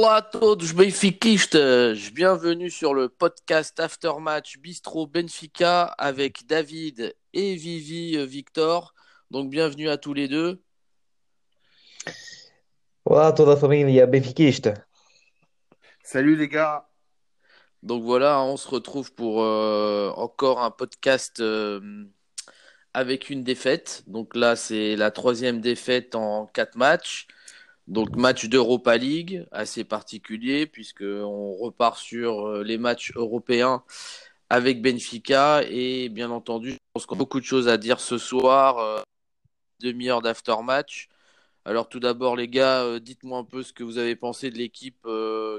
Olá a todos benfiquistas, bienvenue sur le podcast Aftermatch Bistro Benfica avec David et Vivi euh, Victor. Donc bienvenue à tous les deux. Olá a toda a família benfiquista. Salut les gars. Donc voilà, on se retrouve pour euh, encore un podcast euh, avec une défaite. Donc là, c'est la troisième défaite en quatre matchs. Donc match d'Europa League, assez particulier, puisqu'on repart sur euh, les matchs européens avec Benfica. Et bien entendu, je pense qu'on a beaucoup de choses à dire ce soir. Euh, Demi-heure d'aftermatch. Alors tout d'abord, les gars, euh, dites-moi un peu ce que vous avez pensé de l'équipe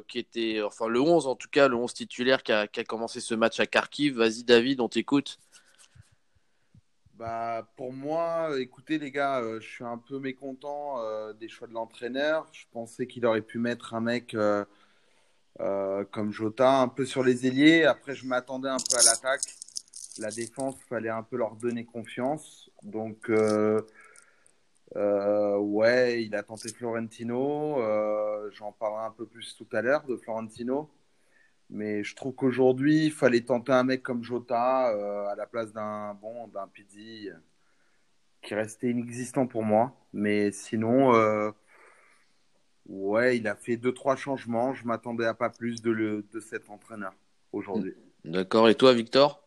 qui était, enfin le 11 en tout cas, le 11 titulaire qui a, qui a commencé ce match à Kharkiv. Vas-y David, on t'écoute. Bah, pour moi, écoutez les gars, euh, je suis un peu mécontent euh, des choix de l'entraîneur. Je pensais qu'il aurait pu mettre un mec euh, comme Jota un peu sur les ailiers. Après, je m'attendais un peu à l'attaque. La défense, il fallait un peu leur donner confiance. Donc, ouais, il a tenté Florentino. J'en parlerai un peu plus tout à l'heure de Florentino. Mais je trouve qu'aujourd'hui, il fallait tenter un mec comme Jota euh, à la place d'un bon, d'un Pizzi qui restait inexistant pour moi. Mais sinon, euh, ouais, il a fait deux, trois changements. Je m'attendais à pas plus de, le, de cet entraîneur aujourd'hui. D'accord, et toi Victor?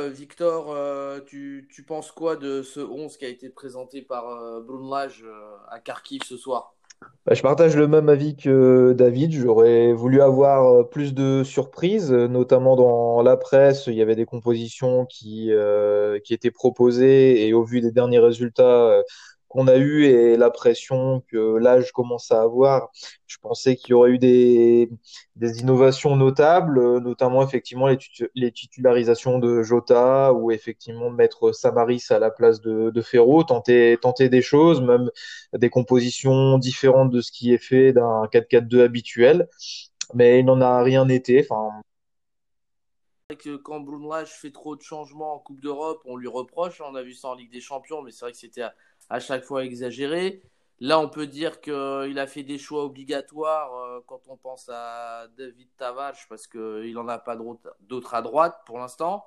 Euh, Victor, euh, tu, tu penses quoi de ce 11 qui a été présenté par euh, Brunlage euh, à Kharkiv ce soir? Bah, je partage le même avis que David. J'aurais voulu avoir euh, plus de surprises, euh, notamment dans la presse. Il y avait des compositions qui, euh, qui étaient proposées et au vu des derniers résultats qu'on a eus et la pression que l'âge commence à avoir, je pensais qu'il y aurait eu des, innovations notables, euh, notamment effectivement les, titularisations de Jota ou effectivement mettre Samaris à la place de, Ferro, tenter, tenter des choses, même des compositions différentes de ce qui est fait d'un 4-4-2 habituel, mais il n'en a rien été. Enfin, que quand Brunlage fait trop de changements en Coupe d'Europe, on lui reproche. On a vu ça en Ligue des Champions, mais c'est vrai que c'était à, chaque fois exagéré. Là, on peut dire qu'il a fait des choix obligatoires euh, quand on pense à David Tavares, parce qu'il n'en a pas d'autres à droite pour l'instant.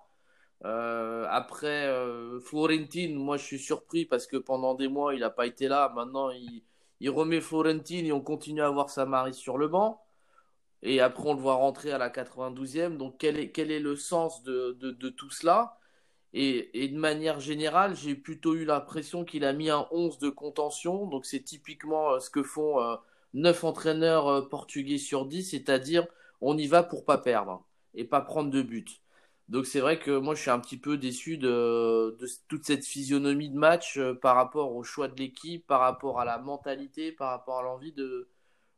Euh, après, euh, Florentine, moi je suis surpris parce que pendant des mois il n'a pas été là. Maintenant, il, remet Florentine et on continue à voir Samaris sur le banc. Et après, on le voit rentrer à la 92e. Donc, quel est, le sens de tout cela? Et, de manière générale, j'ai plutôt eu l'impression qu'il a mis un 11 de contention. Donc, c'est typiquement euh, ce que font euh, 9 entraîneurs euh, portugais sur 10, c'est-à-dire on y va pour pas perdre et pas prendre de but. Donc, c'est vrai que moi, je suis un petit peu déçu de, toute cette physionomie de match par rapport au choix de l'équipe, par rapport à la mentalité, par rapport à l'envie de,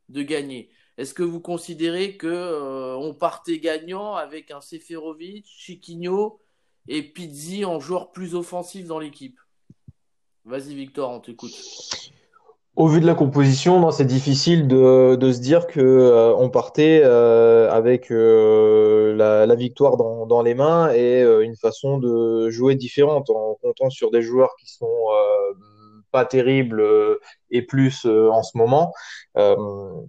gagner. Est-ce que vous considérez que on partait gagnant avec un Seferovic, Chiquinho et Pizzi en joueur plus offensif dans l'équipe? Vas-y Victor, on t'écoute. au vu de la composition, c'est difficile de, se dire que euh, on partait euh, avec euh, la, victoire dans, les mains et euh, une façon de jouer différente en comptant sur des joueurs qui sont pas terribles euh, et plus euh, en ce moment. Euh,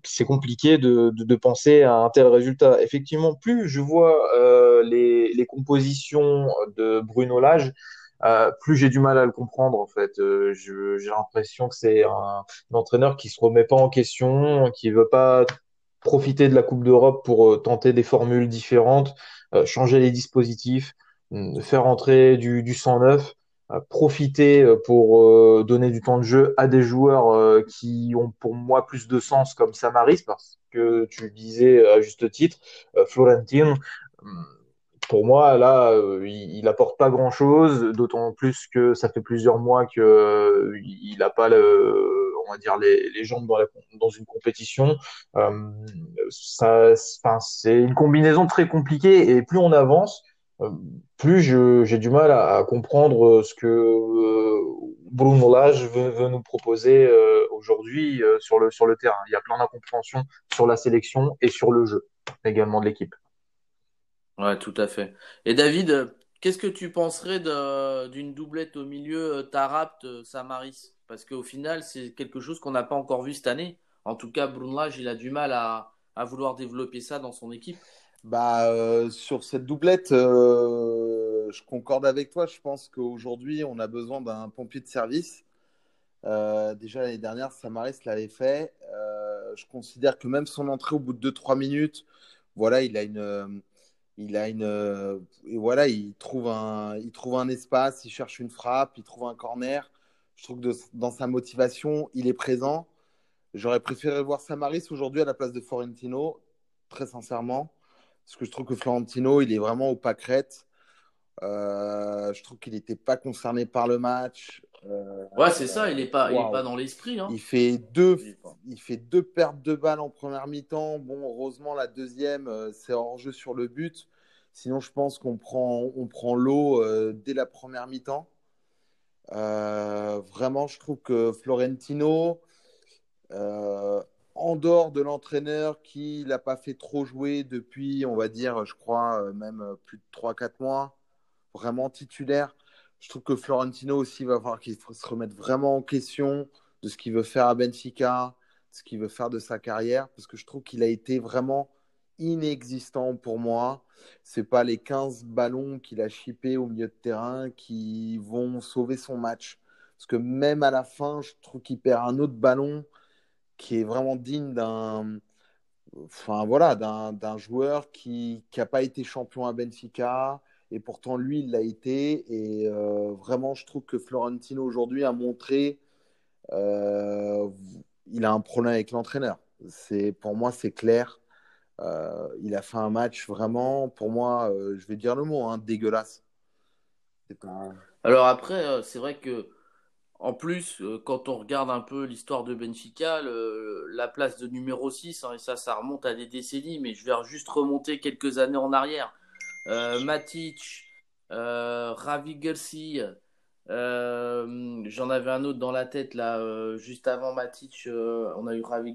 c'est compliqué de, penser à un tel résultat. Effectivement, plus je vois les, compositions de Bruno Lage, plus j'ai du mal à le comprendre en fait. J'ai l'impression que c'est un, entraîneur qui se remet pas en question, qui veut pas profiter de la Coupe d'Europe pour tenter des formules différentes, changer les dispositifs, faire entrer du, du sang neuf, euh, profiter euh, pour euh, donner du temps de jeu à des joueurs euh, qui ont pour moi plus de sens comme Samaris, parce que tu disais à juste titre, euh, Florentin. hum, Pour moi, là, il, il apporte pas grand-chose, d'autant plus que ça fait plusieurs mois que il a pas le, on va dire les, les jambes dans la, dans une compétition. Ça, c'est une combinaison très compliquée et plus on avance, plus je, j'ai du mal à, comprendre euh, ce que euh, Bruno Lage veut, nous proposer euh, aujourd'hui euh, sur le, sur le terrain. Il y a plein d'incompréhensions sur la sélection et sur le jeu également de l'équipe. Ouais, tout à fait. Et David, euh, qu'est-ce que tu penserais d'une doublette au milieu euh, euh, Samaris? Parce qu'au final, c'est quelque chose qu'on n'a pas encore vu cette année. En tout cas, Brunlage, il a du mal à, à vouloir développer ça dans son équipe bah, euh, sur cette doublette, euh, je concorde avec toi. Je pense qu'aujourd'hui, on a besoin d'un pompier de service. Euh, déjà l'année dernière, Samaris l'avait fait. je considère que même son entrée au bout de 2-3 minutes, voilà, il a une, il a une, voilà, il trouve un, il trouve un espace, il cherche une frappe, il trouve un corner. Je trouve que dans sa motivation, il est présent. J'aurais préféré voir Samaris aujourd'hui à la place de Florentino, très sincèrement. Parce que je trouve que Florentino, il est vraiment au pâquerette. Euh, je trouve qu'il n'était pas concerné par le match. Euh, ouais, c'est ça, il n'est pas, pas dans l'esprit. Hein. Il, fait deux, il, fait deux pertes de balles en première mi-temps. Bon, heureusement, la deuxième, euh, c'est hors jeu sur le but. Sinon, je pense qu'on prend, on prend l'eau dès la première mi-temps. vraiment, je trouve que Florentino, en dehors de l'entraîneur qui l'a pas fait trop jouer depuis, on va dire, je crois, euh, même euh, plus de 3-4 mois, vraiment titulaire. Je trouve que Florentino aussi va falloir qu'il se remette vraiment en question de ce qu'il veut faire à Benfica, de ce qu'il veut faire de sa carrière, parce que je trouve qu'il a été vraiment inexistant pour moi. C'est pas les 15 ballons qu'il a chippés au milieu de terrain qui vont sauver son match. Parce que même à la fin, je trouve qu'il perd un autre ballon qui est vraiment digne d'un enfin voilà joueur qui n'a pas été champion à Benfica et pourtant lui il l'a été. Et euh, vraiment je trouve que Florentino aujourd'hui a montré euh, il a un problème avec l'entraîneur. Pour moi c'est clair. Euh, il a fait un match vraiment pour moi je vais dire le mot hein, dégueulasse. Alors après c'est vrai que en plus, euh, quand on regarde un peu l'histoire de Benfica, la place de numéro 6, hein, et ça, ça remonte à des décennies, mais je vais juste remonter quelques années en arrière. Euh, Matic, euh, Ravi euh, j'en avais un autre dans la tête là, juste avant Matic, on a eu Ravi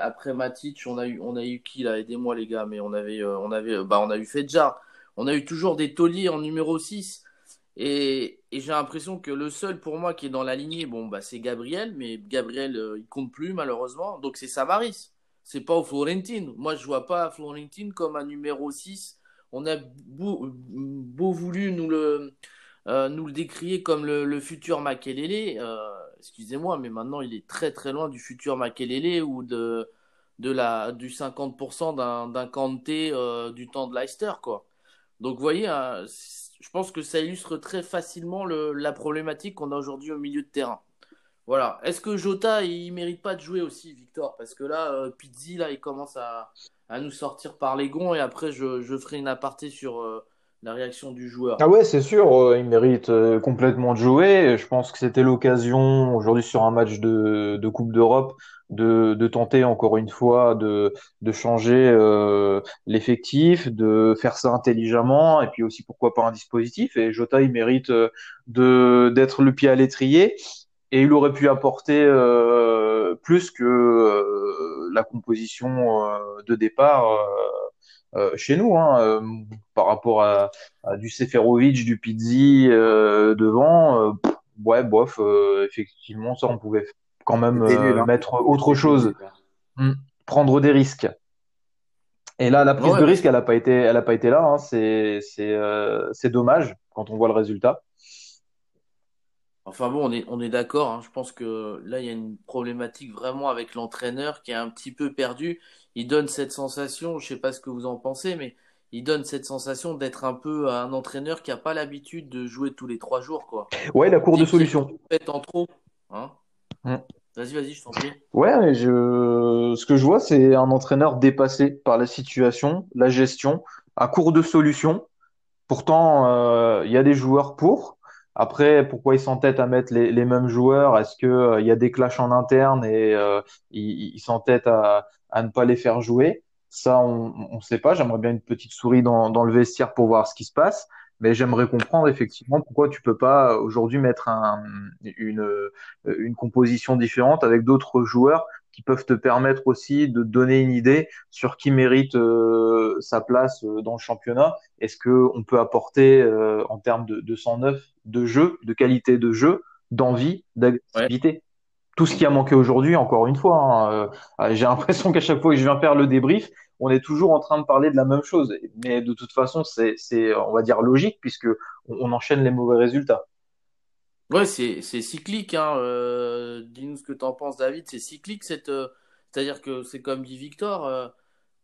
Après Matic, on a eu, on a eu qui là? Aidez-moi les gars, mais on avait, on avait, bah on a eu Fedjar. On a eu toujours des tauliers en numéro 6. Et, j'ai l'impression que le seul pour moi qui est dans la lignée, bon, bah, c'est Gabriel, mais Gabriel, euh, il compte plus malheureusement. Donc c'est Samaris. C'est pas au Florentine. Moi, je vois pas Florentine comme un numéro 6. On a beau, voulu nous le, euh, nous le décrier comme le, futur Makelele. Euh, excusez-moi, mais maintenant il est très très loin du futur Makelele ou de, de la, du 50% d'un, Kanté du temps de Leicester. Quoi. Donc vous voyez, hein, je pense que ça illustre très facilement la problématique qu'on a aujourd'hui au milieu de terrain. Voilà. Est-ce que Jota, il mérite pas de jouer aussi, Victor? Parce que là, euh, Pizzi, là, il commence à, nous sortir par les gonds et après, je, ferai une aparté sur euh, la réaction du joueur. Ah ouais, c'est sûr, euh, il mérite complètement de jouer. Je pense que c'était l'occasion aujourd'hui sur un match de Coupe d'Europe de, de, tenter encore une fois de, de changer euh, l'effectif, de faire ça intelligemment, et puis aussi pourquoi pas un dispositif. Et Jota, il mérite euh, de d'être le pied à l'étrier, et il aurait pu apporter euh, plus que euh, la composition euh, de départ. Chez nous, hein, par rapport à, à, du Seferovic, du Pizzi devant, ouais, bof, effectivement, ça on pouvait quand même euh, hein. mettre autre chose, hmm. prendre des risques. Et là, la prise de risque, elle n'a pas été, elle a pas été là. Hein. C'est, c'est, euh, c'est dommage quand on voit le résultat. Enfin bon, on est, on est d'accord. Hein. Je pense que là, il y a une problématique vraiment avec l'entraîneur qui est un petit peu perdu. Il donne cette sensation, je sais pas ce que vous en pensez, mais il donne cette sensation d'être un peu un entraîneur qui n'a pas l'habitude de jouer tous les trois jours, quoi. Ouais, la cour de solution. En trop, hein Mm. Vas-y, vas-y, je t'en prie. Ouais, je... ce que je vois, c'est un entraîneur dépassé par la situation, la gestion, à court de solutions. Pourtant, euh, il y a des joueurs pour. Après, pourquoi ils s'entêtent à mettre les, les mêmes joueurs? Est-ce qu'il euh, il y a des clashs en interne et euh, ils il s'entêtent à, à ne pas les faire jouer Ça, on ne sait pas. J'aimerais bien une petite souris dans, dans le vestiaire pour voir ce qui se passe mais j'aimerais comprendre effectivement pourquoi tu peux pas aujourd'hui mettre un, une, une composition différente avec d'autres joueurs qui peuvent te permettre aussi de donner une idée sur qui mérite euh, sa place euh, dans le championnat. Est-ce que on peut apporter euh, en termes de, de 109 de jeu, de qualité de jeu, d'envie, d'activité? Tout ce qui a manqué aujourd'hui, encore une fois. Hein, euh, j'ai l'impression qu'à chaque fois que je viens faire le débrief, on est toujours en train de parler de la même chose. Mais de toute façon, c'est, on va dire, logique puisque on, enchaîne les mauvais résultats. Ouais, c'est, cyclique. Hein. Euh, dis-nous ce que tu en penses, David. C'est cyclique, euh, c'est-à-dire que c'est comme dit Victor,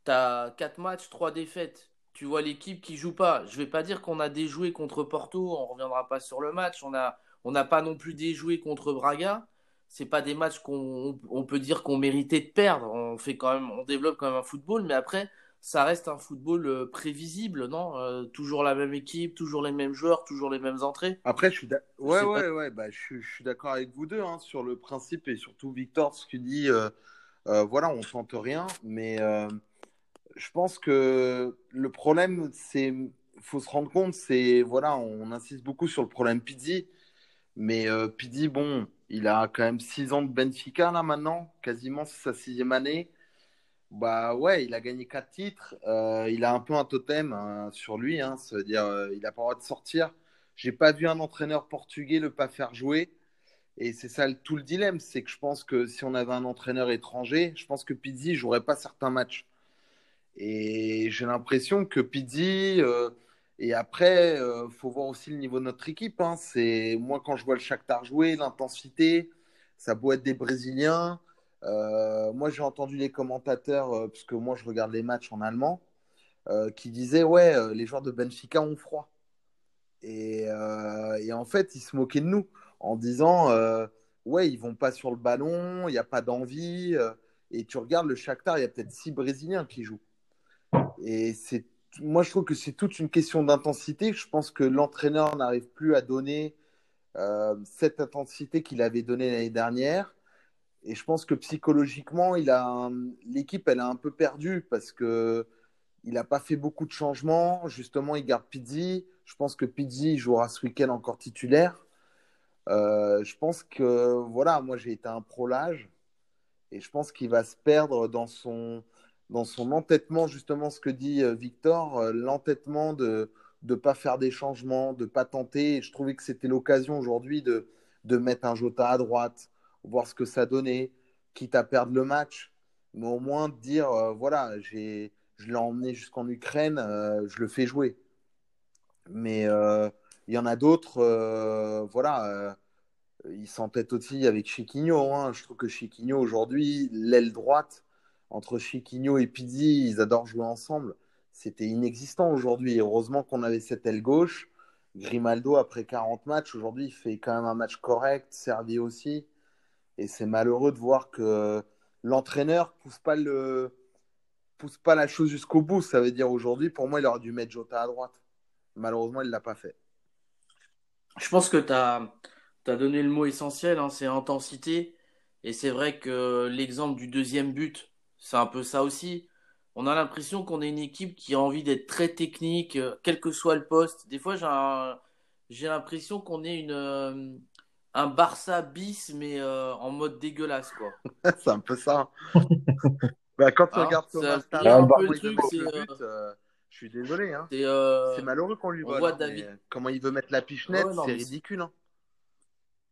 tu as 4 matchs, 3 défaites. Tu vois l'équipe qui joue pas. Je vais pas dire qu'on a déjoué contre Porto, on reviendra pas sur le match. On a, on n'a pas non plus déjoué contre Braga c'est pas des matchs qu'on on peut dire qu'on méritait de perdre. On fait quand même, on développe quand même un football, mais après, ça reste un football euh, prévisible, non? Euh, Toujours la même équipe, toujours les mêmes joueurs, toujours les mêmes entrées. Après, je suis ouais, ouais, ouais, bah, je, suis d'accord avec vous deux hein, sur le principe et surtout Victor, ce qu'il dit. Euh, voilà, on sente rien, mais je pense que le problème, c'est, faut se rendre compte, c'est voilà, on insiste beaucoup sur le problème Pizzi, mais Pizzi, bon il a quand même six ans de Benfica là maintenant, quasiment sa sixième année. Bah ouais, il a gagné quatre titres. Euh, il a un peu un totem hein, sur lui, hein, ça veut dire euh, il n'a pas le droit de sortir. J'ai pas vu un entraîneur portugais le pas faire jouer. Et c'est ça tout le dilemme, c'est que je pense que si on avait un entraîneur étranger, je pense que Pizzi jouerait pas certains matchs. Et j'ai l'impression que Pizzi, euh, et après, euh, faut voir aussi le niveau de notre équipe. Hein. C'est moi quand je vois le Shakhtar jouer, l'intensité, ça peut être des Brésiliens. Euh, moi, j'ai entendu les commentateurs, euh, parce que moi, je regarde les matchs en allemand, qui disaient ouais, les joueurs de Benfica ont froid. Et, et, en fait, ils se moquaient de nous en disant ouais, ils vont pas sur le ballon, il n'y a pas d'envie. et tu regardes le Shakhtar, il y a peut-être six Brésiliens qui jouent. Et c'est moi, je trouve que c'est toute une question d'intensité. Je pense que l'entraîneur n'arrive plus à donner euh, cette intensité qu'il avait donnée l'année dernière. Et je pense que psychologiquement, l'équipe, elle a un peu perdu parce que il n'a pas fait beaucoup de changements. Justement, il garde Pizzi. Je pense que Pizzi jouera ce week-end encore titulaire. Euh, je pense que, voilà, moi j'ai été un prolage et je pense qu'il va se perdre dans son, dans son entêtement, justement, ce que dit euh, Victor, euh, l'entêtement de ne pas faire des changements, de ne pas tenter. Je trouvais que c'était l'occasion aujourd'hui de, de mettre un Jota à droite, voir ce que ça donnait, quitte à perdre le match, mais au moins de dire euh, voilà, j'ai, je l'ai emmené jusqu'en Ukraine, je le fais jouer. Mais il y en a d'autres, voilà, il s'entête aussi avec Chiquinho. Hein. Je trouve que Chiquinho aujourd'hui, l'aile droite, entre Chiquinho et Pizzi, ils adorent jouer ensemble. C'était inexistant aujourd'hui. Heureusement qu'on avait cette aile gauche. Grimaldo, après 40 matchs, aujourd'hui, il fait quand même un match correct, servi aussi. Et c'est malheureux de voir que l'entraîneur pousse pas le pousse pas la chose jusqu'au bout. Ça veut dire aujourd'hui, pour moi, il aurait dû mettre Jota à droite. Malheureusement, il ne l'a pas fait. Je pense que tu as, donné le mot essentiel, hein, c'est intensité. Et c'est vrai que l'exemple du deuxième but, c'est un peu ça aussi. On a l'impression qu'on est une équipe qui a envie d'être très technique, euh, quel que soit le poste. Des fois, j'ai l'impression qu'on est une, euh, un Barça bis, mais euh, en mode dégueulasse, quoi. c'est un peu ça. bah, quand tu hein, regardes Thomas je suis désolé. Hein. C'est malheureux qu'on lui voit. David... Comment il veut mettre la pichenette, c'est ridicule. Hein.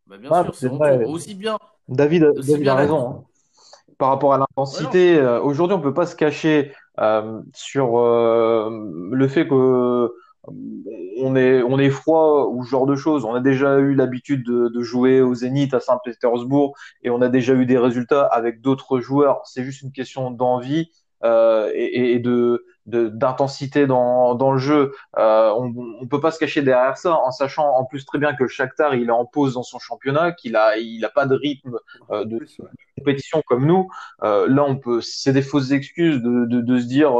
Bah, bien sûr, c'est aussi bien. David, David a raison. Hein par rapport à l'intensité, euh, aujourd'hui, on peut pas se cacher euh, sur euh, le fait que on est, on est froid ou ce genre de choses. On a déjà eu l'habitude de, de, jouer au Zénith à Saint-Pétersbourg et on a déjà eu des résultats avec d'autres joueurs. C'est juste une question d'envie euh, et, et, de d'intensité dans, dans le jeu. Euh, on ne peut pas se cacher derrière ça, en sachant en plus très bien que le Shakhtar il est en pause dans son championnat, qu'il a il a pas de rythme euh, de, compétition comme nous. Euh, là, on peut, c'est des fausses excuses de, de, de se dire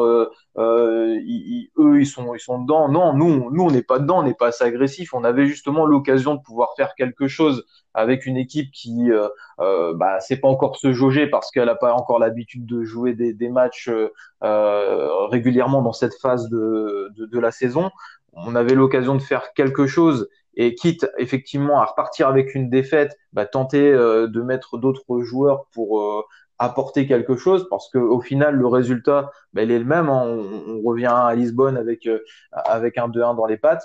euh, euh eux ils sont ils sont dedans. Non, nous nous on n'est pas dedans, on n'est pas assez agressif. On avait justement l'occasion de pouvoir faire quelque chose avec une équipe qui euh, euh, bah, c'est pas encore se jauger parce qu'elle n'a pas encore l'habitude de jouer des, des matchs euh, régulièrement dans cette phase de, de, de la saison. On avait l'occasion de faire quelque chose et quitte effectivement à repartir avec une défaite, bah, tenter de mettre d'autres joueurs pour apporter quelque chose parce que au final le résultat bah, il est le même hein. on, revient à Lisbonne avec avec un 2-1 dans les pattes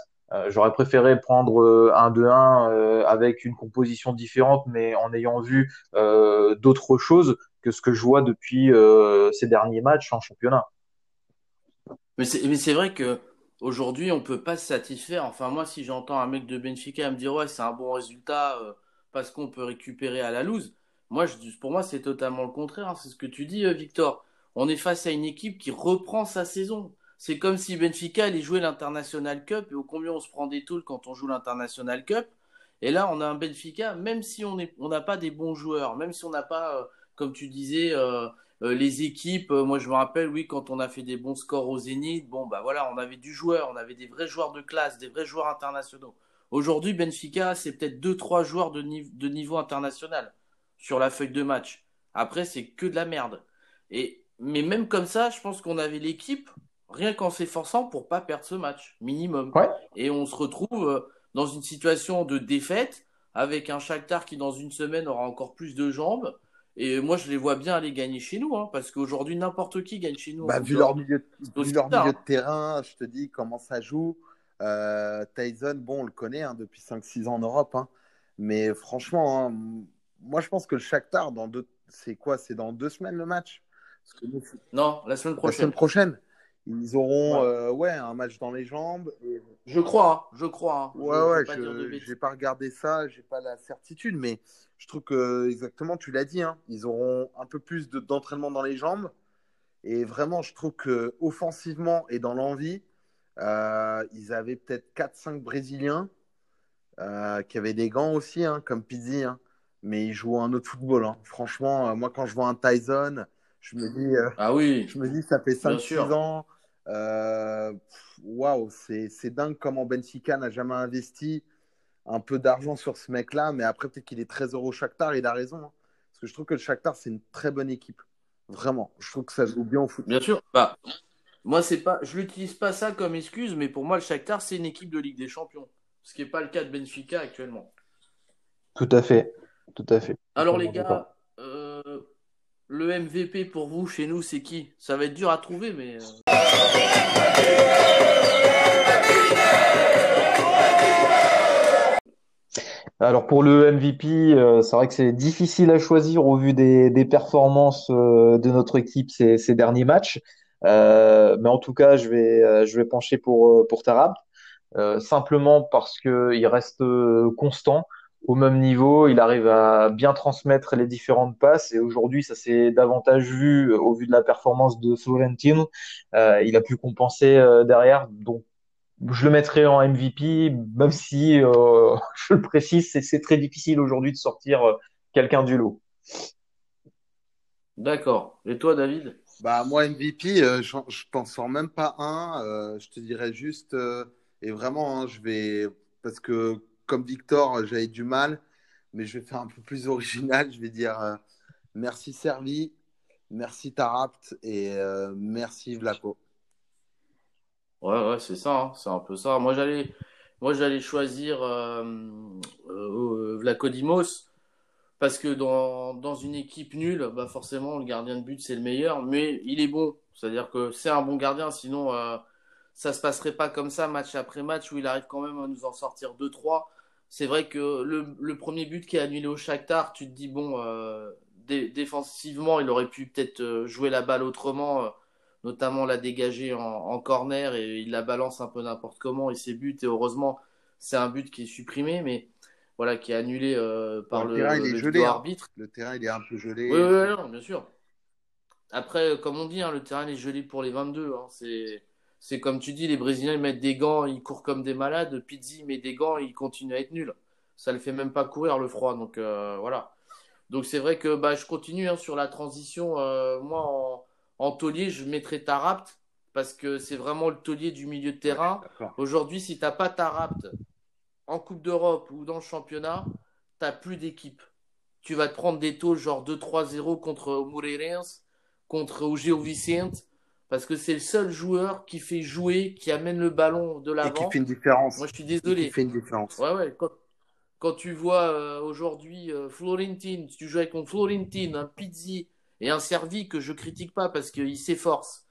J'aurais préféré prendre un 2-1 avec une composition différente, mais en ayant vu d'autres choses que ce que je vois depuis ces derniers matchs en championnat. Mais c'est vrai que aujourd'hui, on peut pas se satisfaire. Enfin, moi, si j'entends un mec de Benfica me dire ouais, c'est un bon résultat parce qu'on peut récupérer à la loose, moi, pour moi, c'est totalement le contraire. Hein. C'est ce que tu dis, Victor. On est face à une équipe qui reprend sa saison. C'est comme si Benfica allait jouer l'International Cup et au combien on se prend des tools quand on joue l'International Cup. Et là, on a un Benfica, même si on n'a pas des bons joueurs, même si on n'a pas, euh, comme tu disais, euh, euh, les équipes. moi, je me rappelle, oui, quand on a fait des bons scores au Zénith, bon, bah voilà, on avait du joueur, on avait des vrais joueurs de classe, des vrais joueurs internationaux. Aujourd'hui, Benfica, c'est peut-être deux, trois joueurs de niveau international sur la feuille de match. Après, c'est que de la merde. Et mais même comme ça, je pense qu'on avait l'équipe, rien qu'en s'efforçant pour pas perdre ce match, minimum. Et on se retrouve euh, dans une situation de défaite avec un Shakhtar qui dans une semaine aura encore plus de jambes. Et moi, je les vois bien aller gagner chez nous, hein, parce qu'aujourd'hui, n'importe qui gagne chez nous. Bah, vu leur, milieu, leur milieu, de terrain, je te dis comment ça joue. Euh, Tyson, bon, on le connaît hein, depuis 5-6 ans en Europe. Hein. mais franchement, moi, je pense que le Shakhtar, dans deux... c'est quoi? C'est dans deux semaines le match? Non, la semaine prochaine. La semaine prochaine. Ils auront ouais. Euh, un match dans les jambes. Je crois, hein, je crois. Hein. Ouais, ouais, je n'ai pas regardé ça, j'ai pas la certitude, mais je trouve que, exactement, tu l'as dit, hein, ils auront un peu plus d'entraînement dans les jambes. Et vraiment, je trouve que offensivement et dans l'envie, euh, ils avaient peut-être 4-5 Brésiliens euh, qui avaient des gants aussi, comme Pizzi, mais ils jouent un autre football. Franchement, moi, quand je vois un Tyson, je me dis, euh, ah oui. je me dis, ça fait 5-6 ans. Euh, waouh, c'est dingue comment Benfica n'a jamais investi un peu d'argent sur ce mec-là, mais après, peut-être qu'il est très heureux au Shakhtar, il a raison. Hein. Parce que je trouve que le Shakhtar, c'est une très bonne équipe. Vraiment. Je trouve que ça joue bien au foot. Bien sûr. Bah, moi, c'est pas, je n'utilise pas ça comme excuse, mais pour moi, le Shakhtar, c'est une équipe de Ligue des Champions. Ce qui n'est pas le cas de Benfica actuellement. Tout à fait. Tout à fait. Alors, les gars, le MVP pour vous chez nous, c'est qui? Ça va être dur à trouver, mais. Euh. Alors pour le MVP, euh, c'est vrai que c'est difficile à choisir au vu des, performances euh, de notre équipe ces, derniers matchs. mais en tout cas, je vais, je vais pencher pour, pour Tarab, simplement parce qu'il reste constant au même niveau, il arrive à bien transmettre les différentes passes et aujourd'hui ça s'est davantage vu au vu de la performance de Florentino. Euh, il a pu compenser euh, derrière, donc je le mettrai en MVP, même si euh, je le précise, c'est très difficile aujourd'hui de sortir euh, quelqu'un du lot. D'accord. Et toi, David? Bah moi MVP, euh, je, je t'en sors même pas un. je te dirais juste et vraiment, hein, je vais parce que comme Victor, j'avais du mal, mais je vais faire un peu plus original. Je vais dire euh, merci Servi, merci Tarapt et euh, merci Vlaco. Ouais, c'est ça, hein. c'est un peu ça. Moi, j'allais, moi, j'allais choisir euh, Vlaco Dimos parce que dans, dans, une équipe nulle, bah forcément, le gardien de but, c'est le meilleur, mais il est bon. C'est-à-dire que c'est un bon gardien, sinon ça se passerait pas comme ça match après match où il arrive quand même à nous en sortir 2-3. C'est vrai que le, premier but qui est annulé au Shakhtar, tu te dis bon, euh, défensivement, il aurait pu peut-être euh, jouer la balle autrement, euh, notamment la dégager en, corner et il la balance un peu n'importe comment et ses buts et heureusement c'est un but qui est supprimé mais voilà qui est annulé par le, le, hein. arbitre. Le terrain il est un peu gelé. Oui, oui, bien sûr. Après, comme on dit, hein, le terrain est gelé pour les 22. Hein, c'est c'est comme tu dis, les Brésiliens ils mettent des gants, ils courent comme des malades. Pizzi met des gants, il continue à être nul. Ça ne le fait même pas courir le froid. Donc euh, voilà. Donc c'est vrai que bah, je continue hein, sur la transition. Euh, moi, en, en, taulier, je mettrais Tarapt parce que c'est vraiment le taulier du milieu de terrain. Aujourd'hui, si tu n'as pas Tarapt en Coupe d'Europe ou dans le championnat, tu n'as plus d'équipe. Tu vas te prendre des taux genre 2-3-0 contre Moreirense, contre Ogeo Vicente parce que c'est le seul joueur qui fait jouer, qui amène le ballon de l'avant. Et qui fait une différence. Moi, je suis désolé. qui fait une différence. Ouais, ouais. Quand, tu vois euh, aujourd'hui euh, Florentine, tu joues avec un Florentine, un Pizzi et un Servi que je critique pas parce qu'il s'efforce,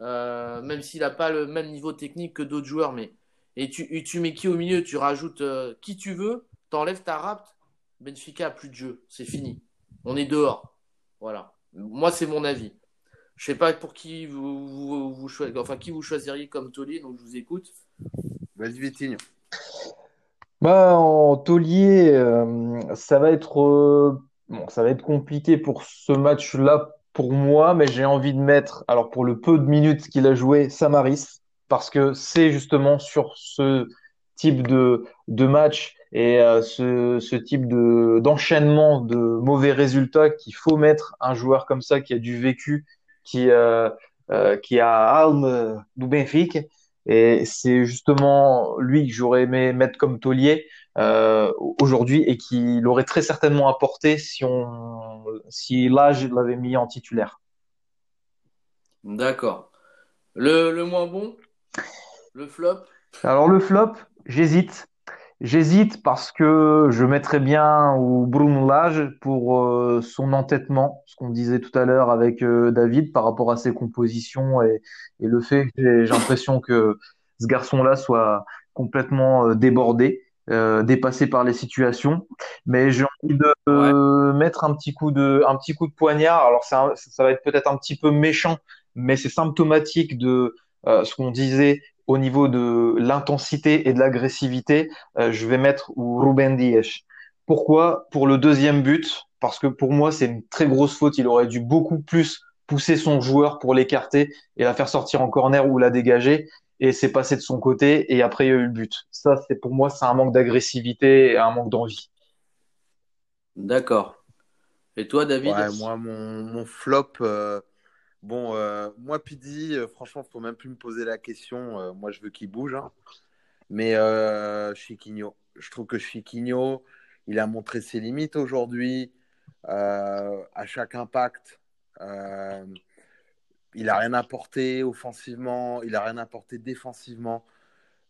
euh, même s'il n'a pas le même niveau technique que d'autres joueurs, mais et tu, tu mets qui au milieu Tu rajoutes qui tu veux, t'enlèves ta rapt, Benfica a plus de jeu, c'est fini. On est dehors. Voilà. Moi, c'est mon avis. Je sais pas pour qui vous, vous, enfin, qui vous choisiriez comme taulier, donc je vous écoute. Vas-y. Bah, en taulier, euh, ça va être euh, bon, ça va être compliqué pour ce match-là pour moi, mais j'ai envie de mettre, alors pour le peu de minutes qu'il a joué, Samaris, parce que c'est justement sur ce type de, de match et euh, ce, ce type de d'enchaînement de mauvais résultats qu'il faut mettre un joueur comme ça qui a du vécu, qui euh, euh, qui a alme du Benfica et c'est justement lui que j'aurais aimé mettre comme taulier euh, aujourd'hui et qui l'aurait très certainement apporté si on si l'âge l'avait mis en titulaire. D'accord. Le, le moins bon, le flop? Alors le flop, j'hésite. J'hésite parce que je mettrais bien au Bruno Lage pour euh, son entêtement, ce qu'on disait tout à l'heure avec euh, David par rapport à ses compositions et, et le fait que j'ai l'impression que ce garçon-là soit complètement euh, débordé, dépassé par les situations. Mais j'ai envie de mettre un petit coup de, un petit coup de poignard. Alors ça, ça va être peut-être un petit peu méchant, mais c'est symptomatique de ce qu'on disait au niveau de l'intensité et de l'agressivité, euh, je vais mettre Ruben Dias. Pourquoi? Pour le deuxième but, parce que pour moi, c'est une très grosse faute. Il aurait dû beaucoup plus pousser son joueur pour l'écarter et la faire sortir en corner ou la dégager. Et c'est passé de son côté et après il y a eu le but. Ça, c'est pour moi, c'est un manque d'agressivité et un manque d'envie. D'accord. Et toi, David? Moi, mon, flop, euh, Bon, euh, moi, Pidi, euh, franchement, faut même plus me poser la question. Euh, moi, je veux qu'il bouge. Hein. Mais Chiquinho, je trouve que Chiquinho, il a montré ses limites aujourd'hui. à chaque impact, il n'a rien apporté offensivement, il n'a rien apporté défensivement.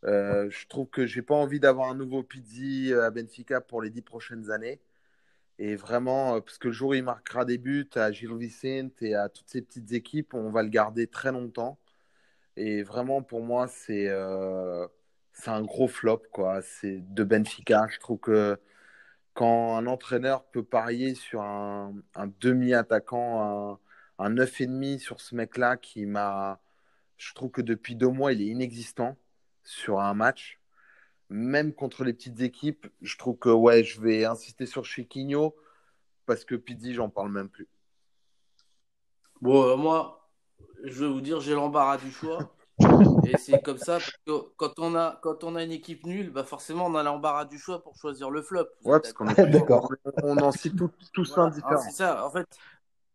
je trouve que j'ai pas envie d'avoir un nouveau Pizzi à Benfica pour les dix prochaines années. Et vraiment, euh, parce que le jour où il marquera des buts à Gilles Vicente et à toutes ces petites équipes, on va le garder très longtemps. Et vraiment, pour moi, c'est euh, un gros flop. quoi. C'est de Benfica. Je trouve que quand un entraîneur peut parier sur un, un demi-attaquant, un, un 9,5 sur ce mec-là qui m'a. Je trouve que depuis deux mois, il est inexistant sur un match même contre les petites équipes, je trouve que ouais, je vais insister sur Chiquinho parce que Pizzi, j'en parle même plus. Bon, euh, moi, je vais vous dire, j'ai l'embarras du choix. Et c'est comme ça, parce que quand on a, quand on a une équipe nulle, bah forcément, on a l'embarras du choix pour choisir le flop. Ouais, parce qu'on est d'accord. On en cite tous un différent. C'est ça, en fait.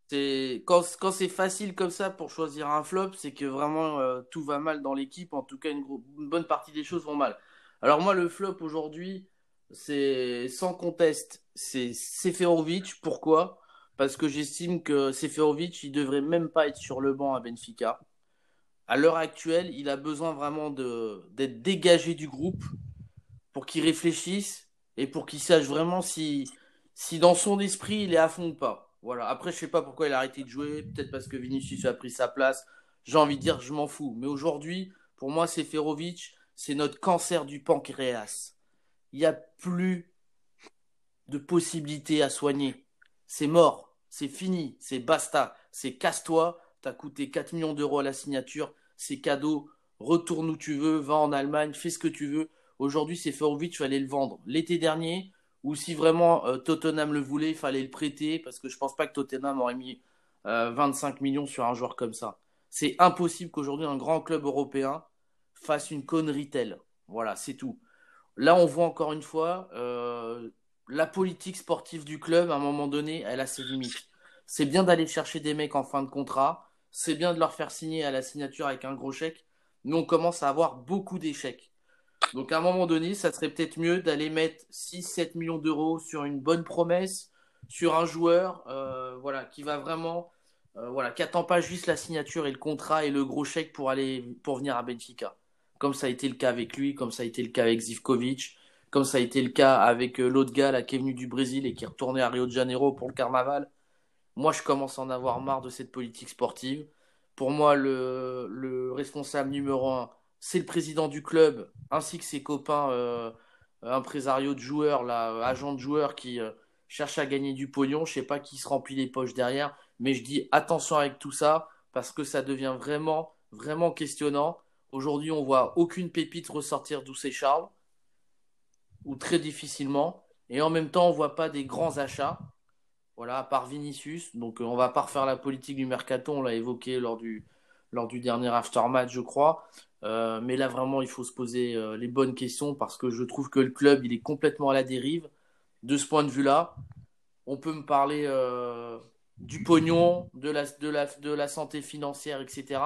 C'est quand, quand c'est facile comme ça pour choisir un flop, c'est que vraiment euh, tout va mal dans l'équipe. En tout cas, une, une bonne partie des choses vont mal. Alors moi, le flop aujourd'hui, c'est sans conteste, c'est Seferovic. Pourquoi? Parce que j'estime que Seferovic, il devrait même pas être sur le banc à Benfica. À l'heure actuelle, il a besoin vraiment d'être dégagé du groupe pour qu'il réfléchisse et pour qu'il sache vraiment si, si dans son esprit il est à fond ou pas. Voilà. Après, je sais pas pourquoi il a arrêté de jouer. Peut-être parce que Vinicius a pris sa place. J'ai envie de dire, je m'en fous. Mais aujourd'hui, pour moi, Seferovic, c'est notre cancer du pancréas. Il n'y a plus de possibilités à soigner. C'est mort, c'est fini, c'est basta, c'est casse-toi, t'as coûté 4 millions d'euros à la signature, c'est cadeau, retourne où tu veux, va en Allemagne, fais ce que tu veux. Aujourd'hui, c'est vite, tu fallait le vendre. L'été dernier, ou si vraiment euh, Tottenham le voulait, il fallait le prêter, parce que je pense pas que Tottenham aurait mis 25 euh, millions sur un joueur comme ça. C'est impossible qu'aujourd'hui un grand club européen fasse une connerie telle. Voilà, c'est tout. Là, on voit encore une fois, euh, la politique sportive du club, à un moment donné, elle a ses limites. C'est bien d'aller chercher des mecs en fin de contrat, c'est bien de leur faire signer à la signature avec un gros chèque, mais on commence à avoir beaucoup d'échecs. Donc à un moment donné, ça serait peut-être mieux d'aller mettre 6-7 millions d'euros sur une bonne promesse, sur un joueur euh, voilà, qui va vraiment, euh, voilà, qui pas juste la signature et le contrat et le gros chèque pour aller pour venir à Benfica comme ça a été le cas avec lui, comme ça a été le cas avec Zivkovic, comme ça a été le cas avec euh, l'autre gars là, qui est venu du Brésil et qui est retourné à Rio de Janeiro pour le carnaval. Moi, je commence à en avoir marre de cette politique sportive. Pour moi, le, responsable numéro un, c'est le président du club, ainsi que ses copains euh, impresarios de joueurs, là, agents de joueurs qui euh, cherchent à gagner du pognon. Je sais pas qui se remplit les poches derrière, mais je dis attention avec tout ça, parce que ça devient vraiment, vraiment questionnant. Aujourd'hui, on voit aucune pépite ressortir d'Oussé Charles, ou très difficilement. Et en même temps, on voit pas des grands achats. Voilà, à part Vinicius. Donc, euh, on va pas refaire la politique du mercato. On l'a évoqué lors du, lors du dernier aftermatch, je crois. Euh, mais là, vraiment, il faut se poser euh, les bonnes questions parce que je trouve que le club, il est complètement à la dérive. De ce point de vue-là, on peut me parler du pognon, de la, de, la, de la santé financière, etc.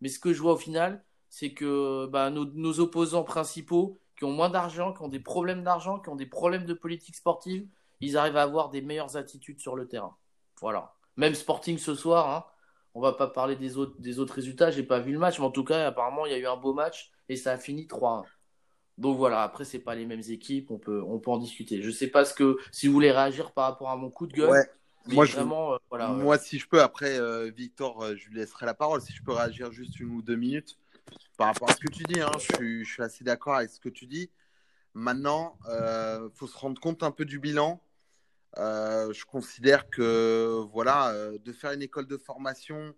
Mais ce que je vois au final, c'est que bah, nos, nos, opposants principaux, qui ont moins d'argent, qui ont des problèmes d'argent, qui ont des problèmes de politique sportive, ils arrivent à avoir des meilleures attitudes sur le terrain. Voilà. Même Sporting ce soir, hein, on va pas parler des autres, des autres résultats, j'ai pas vu le match, mais en tout cas, apparemment, il y a eu un beau match et ça a fini 3-1. Donc voilà, après, c'est pas les mêmes équipes, on peut, on peut en discuter. Je sais pas ce que, si vous voulez réagir par rapport à mon coup de gueule. Ouais. Moi, vraiment, je... euh, voilà, Moi, si je peux, après, euh, Victor, euh, je lui laisserai la parole. Si je peux réagir juste une ou deux minutes par rapport à ce que tu dis, hein, je, suis, assez d'accord avec ce que tu dis. Maintenant, il euh, faut se rendre compte un peu du bilan. Euh, je considère que voilà, euh, de faire une école de formation,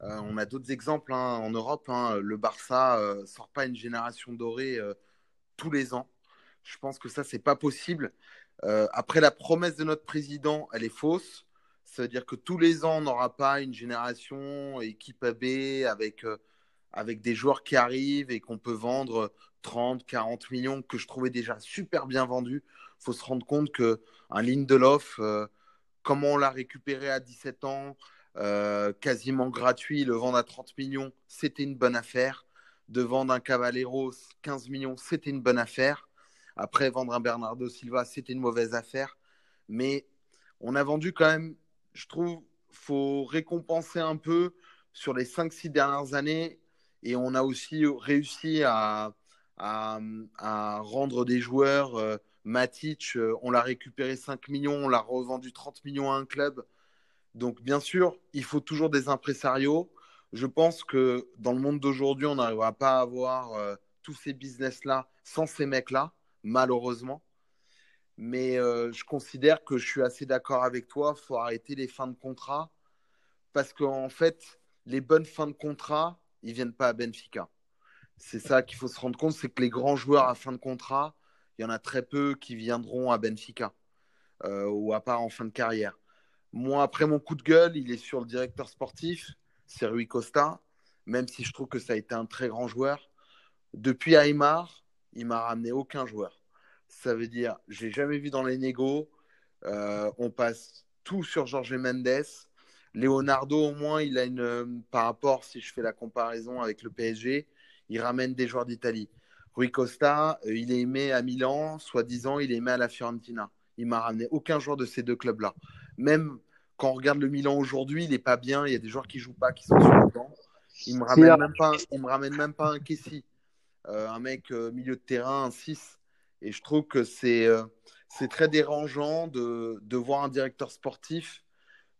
on a d'autres exemples hein, en Europe. Hein, le Barça euh, sort pas une génération dorée tous les ans. Je pense que ça c'est pas possible. après, la promesse de notre président, elle est fausse. Ça veut dire que tous les ans, on n'aura pas une génération équipe AB avec avec des joueurs qui arrivent et qu'on peut vendre 30, 40 millions que je trouvais déjà super bien vendus faut se rendre compte que un Lindelof, euh, comment on l'a récupéré à 17 ans, euh, quasiment gratuit, le vendre à 30 millions, c'était une bonne affaire. De vendre un Cavaleros 15 millions, c'était une bonne affaire. Après, vendre un Bernardo Silva, c'était une mauvaise affaire. Mais on a vendu quand même, je trouve, faut récompenser un peu sur les 5-6 dernières années. Et on a aussi réussi à, rendre des joueurs. Euh, Matic, euh, on l'a récupéré 5 millions, on l'a revendu 30 millions à un club. Donc, bien sûr, il faut toujours des impresarios. Je pense que dans le monde d'aujourd'hui, on n'arrivera pas à avoir euh, tous ces business-là sans ces mecs-là, malheureusement. Mais euh, je considère que je suis assez d'accord avec toi. Il faut arrêter les fins de contrat. Parce qu'en fait, les bonnes fins de contrat, ils ne viennent pas à Benfica. C'est ça qu'il faut se rendre compte c'est que les grands joueurs à fin de contrat, il y en a très peu qui viendront à Benfica euh, ou à part en fin de carrière. Moi, après mon coup de gueule, il est sur le directeur sportif, c'est Rui Costa, même si je trouve que ça a été un très grand joueur. Depuis Aymar, il m'a ramené aucun joueur. Ça veut dire, j'ai jamais vu dans les négos, euh, on passe tout sur Jorge Mendes. Leonardo, au moins, il a une. Par rapport, si je fais la comparaison avec le PSG, il ramène des joueurs d'Italie. Rui Costa, euh, il est aimé à Milan, soi-disant, il est aimé à la Fiorentina. Il m'a ramené aucun joueur de ces deux clubs-là. Même quand on regarde le Milan aujourd'hui, il n'est pas bien. Il y a des joueurs qui jouent pas, qui sont sur le banc. Il me ramène même pas, il me ramène même pas un Kessi, euh, un mec euh, milieu de terrain, un 6. Et je trouve que c'est euh, c'est très dérangeant de, de voir un directeur sportif,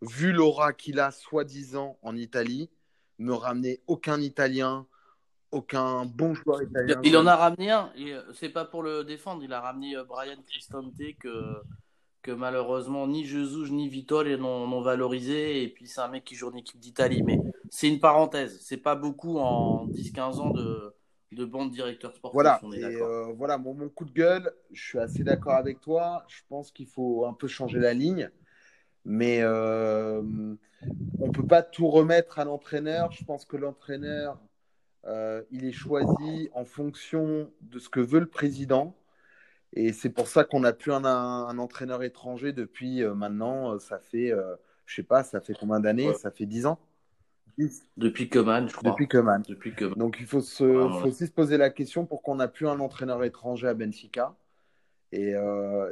vu l'aura qu'il a soi-disant en Italie, me ramener aucun Italien, aucun bon joueur italien. Il en a ramené un, c'est pas pour le défendre, il a ramené euh, Brian Cristante que, que malheureusement ni Jesus ni Vitol n'ont valorisé, et puis c'est un mec qui joue en équipe d'Italie, mais c'est une parenthèse, c'est pas beaucoup en 10-15 ans de, de bande directeur sportif. Voilà, et euh, voilà mon, mon, coup de gueule, je suis assez d'accord avec toi, je pense qu'il faut un peu changer la ligne. Mais euh, on peut pas tout remettre à l'entraîneur. Je pense que l'entraîneur, euh, il est choisi en fonction de ce que veut le président. Et c'est pour ça qu'on n'a plus un, un, entraîneur étranger depuis euh, maintenant, ça fait, je sais pas, ça fait combien d'années? Ouais. Ça fait 10 ans? 10. Depuis Coman, je crois. Depuis Coman. Depuis. Donc il faut, se, ah, faut aussi se poser la question pour qu'on n'a plus un entraîneur étranger à Benfica. Et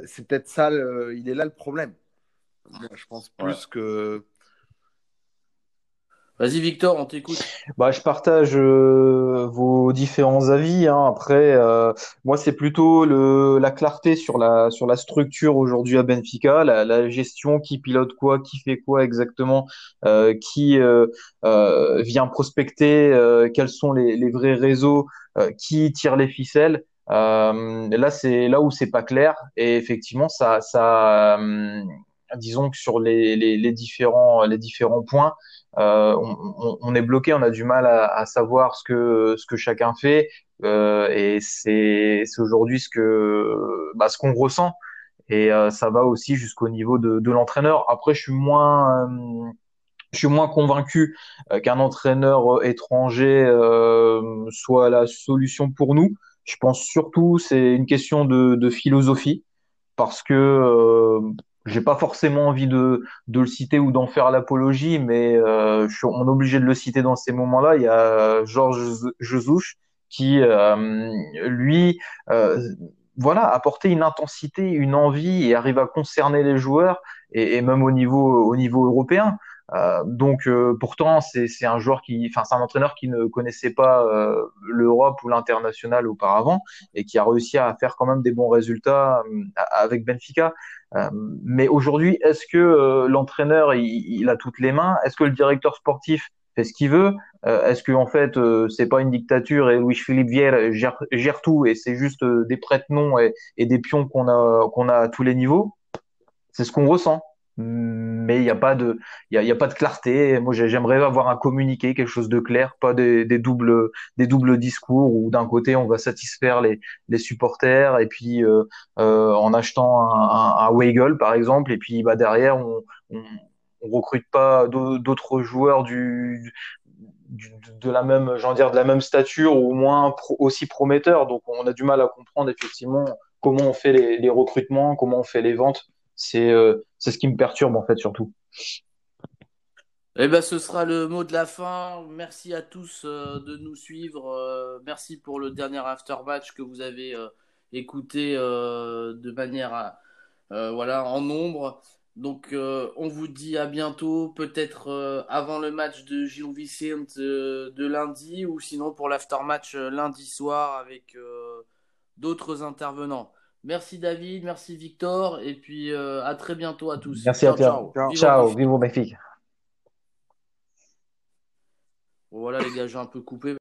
c'est peut-être ça, le, il est là le problème. Moi, je pense plus ouais. que Vas-y Victor, on t'écoute. Bah, je partage euh, vos différents avis. hein. Après, euh, moi, c'est plutôt le, la clarté sur la, sur la structure aujourd'hui à Benfica, la, la gestion, qui pilote quoi, qui fait quoi exactement, euh, qui euh, euh, vient prospecter, euh, quels sont les, les vrais réseaux, euh, qui tire les ficelles. Euh, là, c'est là où c'est pas clair. Et effectivement, ça, ça, euh, disons que sur les, les, les différents, les différents points euh, on, on, est bloqué, on a du mal à, à, savoir ce que ce que chacun fait, euh, et c'est aujourd'hui ce que bah, ce qu'on ressent, et euh, ça va aussi jusqu'au niveau de, de l'entraîneur. Après, je suis moins euh, je suis moins convaincu euh, qu'un entraîneur étranger euh, soit la solution pour nous. Je pense surtout c'est une question de, de philosophie parce que j'ai pas forcément envie de, de le citer ou d'en faire l'apologie, mais euh, je suis, on est obligé de le citer dans ces moments-là. Il y a Georges Jesus qui, euh, lui, euh, voilà, apporter une intensité, une envie et arrive à concerner les joueurs et, et même au niveau au niveau européen. Euh, donc euh, pourtant c'est un joueur qui, enfin c'est un entraîneur qui ne connaissait pas euh, l'Europe ou l'international auparavant et qui a réussi à faire quand même des bons résultats euh, avec Benfica. Euh, mais aujourd'hui, est-ce que l'entraîneur il, il, a toutes les mains? Est-ce que le directeur sportif fait ce qu'il veut? Est-ce que en fait c'est pas une dictature et Louis Philippe Vieira gère, gère tout et c'est juste des prête-noms et, et des pions qu'on a qu'on a à tous les niveaux? C'est ce qu'on ressent mais il n'y a pas de il y a, pas de clarté. Moi j'aimerais avoir un communiqué quelque chose de clair pas des, doubles des doubles discours où d'un côté on va satisfaire les, les supporters et puis euh, euh, en achetant un, un, un Weigel par exemple et puis bah derrière on, on, on recrute pas d'autres joueurs du, du de la même j'en dire de la même stature ou au moins aussi prometteur donc on a du mal à comprendre effectivement comment on fait les, les recrutements comment on fait les ventes c'est euh, c'est ce qui me perturbe en fait surtout. Eh ben, ce sera le mot de la fin. Merci à tous euh, de nous suivre. Euh, merci pour le dernier after match que vous avez écouté de manière voilà en nombre. Donc on vous dit à bientôt, peut-être avant le match de Gilles Vicente de lundi ou sinon pour l'after match lundi soir avec d'autres intervenants. Merci David, merci Victor, et puis euh, à très bientôt à tous. Merci ciao, à toi. Ciao, ciao. ciao. vive Benfica. Voilà les gars, j'ai un peu coupé.